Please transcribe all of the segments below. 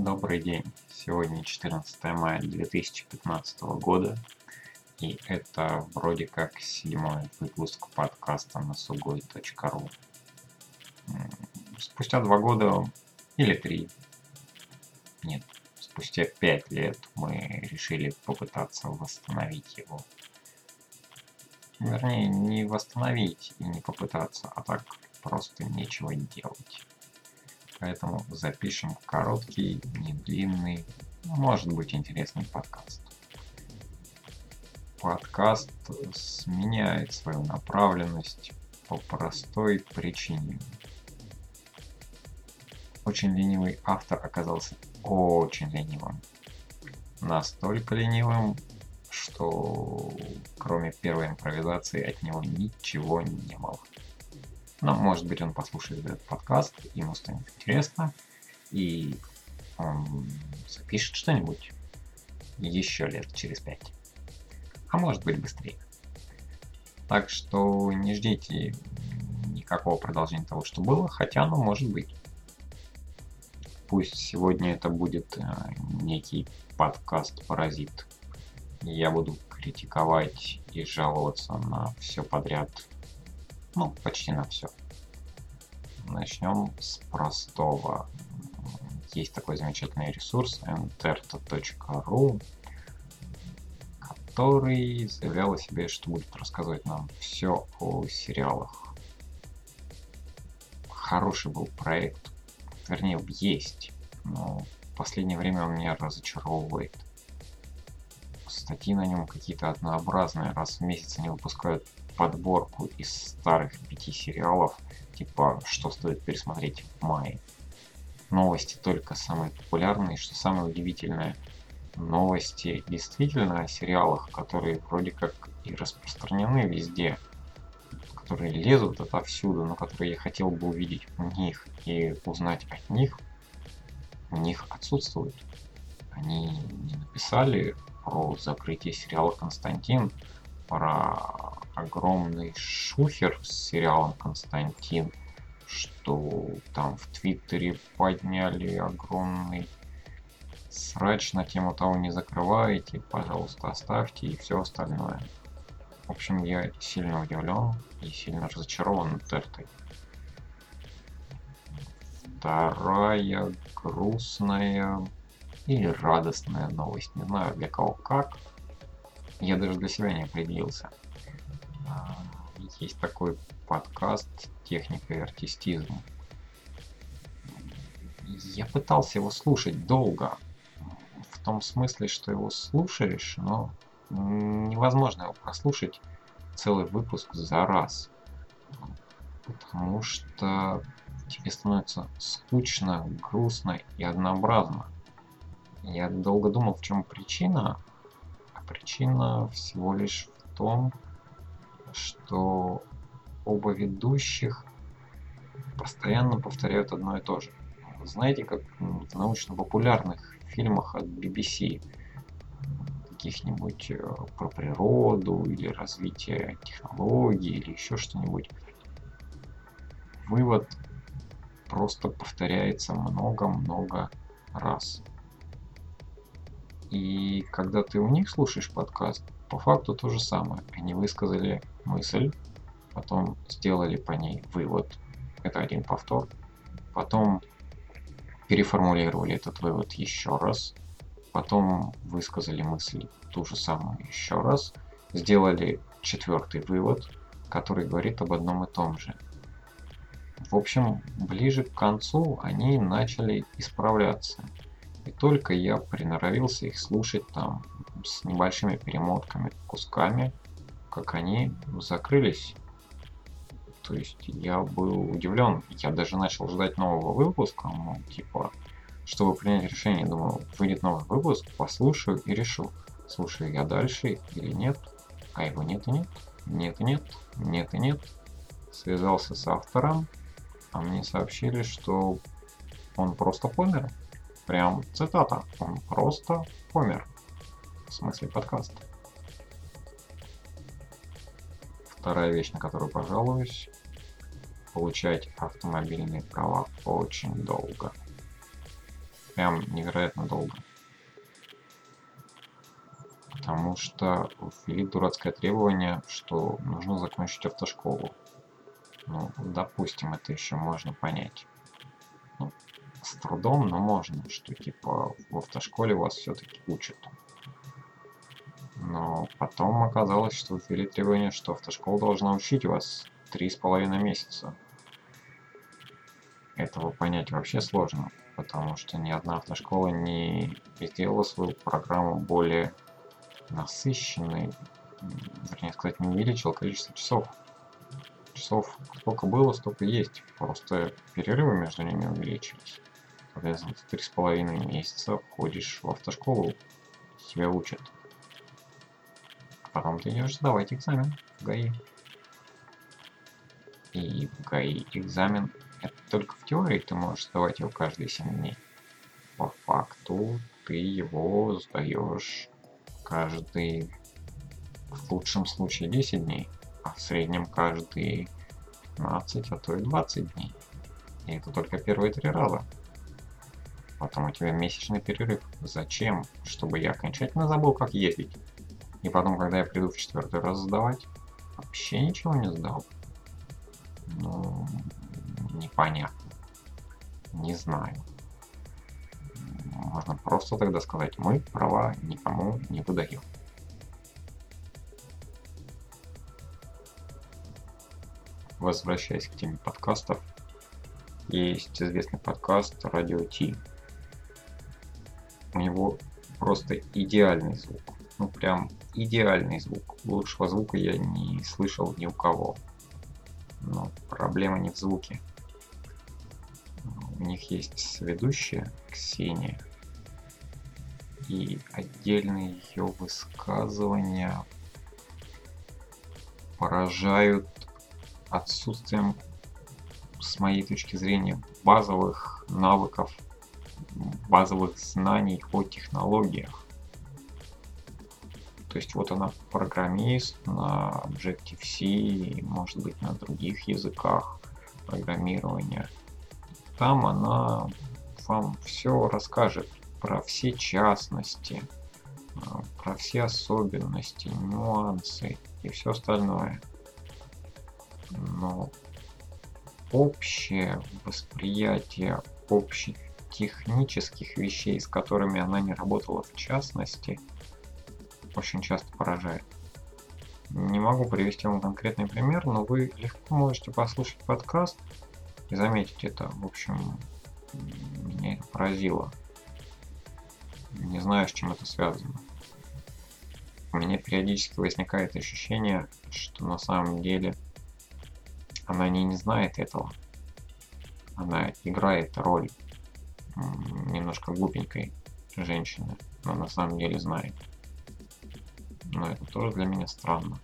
Добрый день. Сегодня 14 мая 2015 года. И это вроде как седьмой выпуск подкаста на сугой.ру. Спустя два года или три, нет, спустя пять лет мы решили попытаться восстановить его. Вернее, не восстановить и не попытаться, а так просто нечего делать. Поэтому запишем короткий, не длинный, может быть интересный подкаст. Подкаст сменяет свою направленность по простой причине. Очень ленивый автор оказался очень ленивым. Настолько ленивым, что кроме первой импровизации от него ничего не было. Но, может быть, он послушает этот подкаст, ему станет интересно, и он запишет что-нибудь еще лет через пять. А может быть быстрее. Так что не ждите никакого продолжения того, что было, хотя оно может быть. Пусть сегодня это будет э, некий подкаст-паразит. Я буду критиковать и жаловаться на все подряд ну, почти на все. Начнем с простого. Есть такой замечательный ресурс enterta.ru, который заявлял о себе, что будет рассказывать нам все о сериалах. Хороший был проект, вернее, есть, но в последнее время он меня разочаровывает. Статьи на нем какие-то однообразные, раз в месяц они выпускают подборку из старых пяти сериалов, типа «Что стоит пересмотреть в мае». Новости только самые популярные, что самое удивительное, новости действительно о сериалах, которые вроде как и распространены везде, которые лезут отовсюду, но которые я хотел бы увидеть у них и узнать от них, у них отсутствуют. Они не написали про закрытие сериала «Константин», про огромный шухер с сериалом Константин, что там в Твиттере подняли огромный срач на тему того не закрываете, пожалуйста, оставьте и все остальное. В общем, я сильно удивлен и сильно разочарован Тертой. Вторая грустная или радостная новость, не знаю для кого как. Я даже для себя не определился. Есть такой подкаст «Техника и артистизм». Я пытался его слушать долго. В том смысле, что его слушаешь, но невозможно его прослушать целый выпуск за раз. Потому что тебе становится скучно, грустно и однообразно. Я долго думал, в чем причина, а причина всего лишь в том, оба ведущих постоянно повторяют одно и то же. Знаете, как в научно-популярных фильмах от BBC, каких-нибудь э, про природу или развитие технологий или еще что-нибудь, вывод просто повторяется много-много раз. И когда ты у них слушаешь подкаст, по факту то же самое. Они высказали мысль, потом сделали по ней вывод. Это один повтор. Потом переформулировали этот вывод еще раз. Потом высказали мысль ту же самую еще раз. Сделали четвертый вывод, который говорит об одном и том же. В общем, ближе к концу они начали исправляться. И только я приноровился их слушать там с небольшими перемотками, кусками, как они закрылись. То есть я был удивлен. Я даже начал ждать нового выпуска, ну, типа, чтобы принять решение, думаю, выйдет новый выпуск, послушаю и решу, слушаю я дальше или нет. А его нет и нет, нет и нет, нет и нет. Связался с автором, а мне сообщили, что он просто помер. Прям цитата. Он просто помер. В смысле подкаст. Вторая вещь, на которую пожалуюсь. Получать автомобильные права очень долго. прям невероятно долго. Потому что ввели дурацкое требование, что нужно закончить автошколу. Ну, допустим, это еще можно понять. Трудом, но можно, что типа в автошколе вас все-таки учат. Но потом оказалось, что ввели требование, что автошкола должна учить вас три с половиной месяца. Этого понять вообще сложно, потому что ни одна автошкола не сделала свою программу более насыщенной, вернее сказать, не увеличил количество часов. Часов сколько было, столько есть. Просто перерывы между ними увеличились. Ты три с половиной месяца ходишь в автошколу, тебя учат. А потом ты идешь сдавать экзамен в ГАИ. И в ГАИ экзамен это только в теории ты можешь сдавать его каждые 7 дней. По факту ты его сдаешь каждый, в лучшем случае 10 дней, а в среднем каждые 15, а то и 20 дней. И это только первые три раза. Потом у тебя месячный перерыв. Зачем? Чтобы я окончательно забыл, как ездить. И потом, когда я приду в четвертый раз сдавать, вообще ничего не сдал. Ну, непонятно. Не знаю. Можно просто тогда сказать, мы права никому не выдаем. Возвращаясь к теме подкастов, есть известный подкаст Радио Ти. У него просто идеальный звук. Ну прям идеальный звук. Лучшего звука я не слышал ни у кого. Но проблема не в звуке. У них есть ведущая Ксения. И отдельные ее высказывания поражают отсутствием, с моей точки зрения, базовых навыков, базовых знаний о технологиях. То есть вот она программист на Objective-C, может быть на других языках программирования. Там она вам все расскажет про все частности, а, про все особенности, нюансы и все остальное. Но общее восприятие общих технических вещей, с которыми она не работала в частности, очень часто поражает. Не могу привести вам конкретный пример, но вы легко можете послушать подкаст и заметить это. В общем, меня это поразило. Не знаю, с чем это связано. У меня периодически возникает ощущение, что на самом деле она не, не знает этого. Она играет роль немножко глупенькой женщины, но на самом деле знает. Но это тоже для меня странно.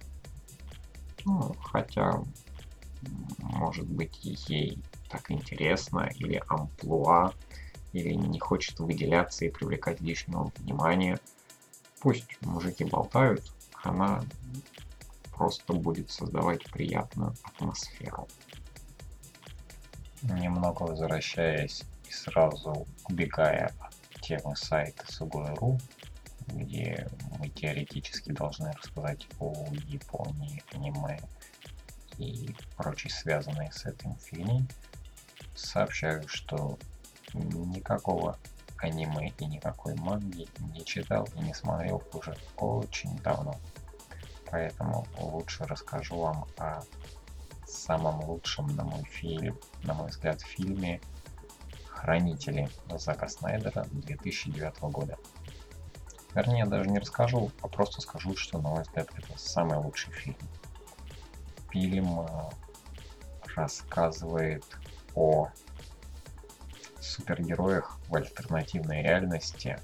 Ну, хотя, может быть, ей так интересно, или амплуа, или не хочет выделяться и привлекать лишнего внимания. Пусть мужики болтают, она просто будет создавать приятную атмосферу. Немного возвращаясь сразу убегая от темы сайта Сугой.ру, где мы теоретически должны рассказать о Японии, аниме и прочей связанной с этим фигней, сообщаю, что никакого аниме и никакой манги не читал и не смотрел уже очень давно. Поэтому лучше расскажу вам о самом лучшем, на мой, фильм, на мой взгляд, фильме «Хранители» Зака Снайдера 2009 года. Вернее, даже не расскажу, а просто скажу, что, на мой взгляд, это самый лучший фильм. Фильм э, рассказывает о супергероях в альтернативной реальности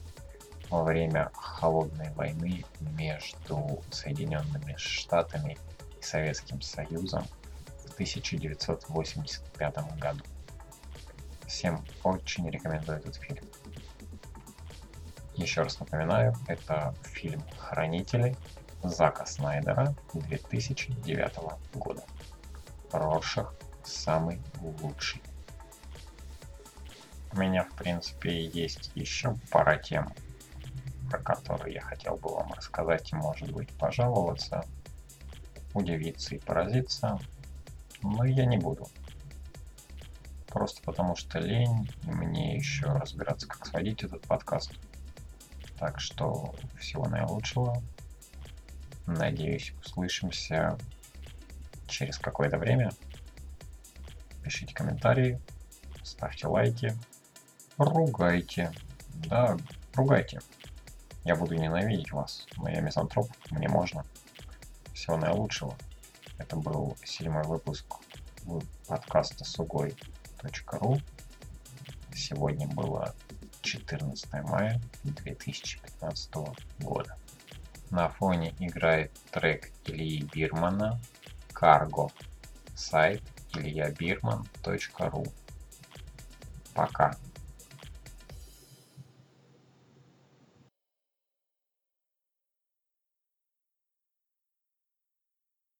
во время холодной войны между Соединенными Штатами и Советским Союзом в 1985 году. Всем очень рекомендую этот фильм. Еще раз напоминаю, это фильм «Хранители» Зака Снайдера 2009 года. Роршах самый лучший. У меня, в принципе, есть еще пара тем, про которые я хотел бы вам рассказать и, может быть, пожаловаться, удивиться и поразиться, но я не буду. Просто потому что лень, и мне еще разбираться, как сводить этот подкаст. Так что всего наилучшего. Надеюсь, услышимся через какое-то время. Пишите комментарии, ставьте лайки, ругайте. Да, ругайте. Я буду ненавидеть вас, но я мизантроп, мне можно. Всего наилучшего. Это был седьмой выпуск подкаста сугой.ру. Сегодня было 14 мая 2015 года. На фоне играет трек Ильи Бирмана «Карго». Сайт ильябирман.ру. Пока.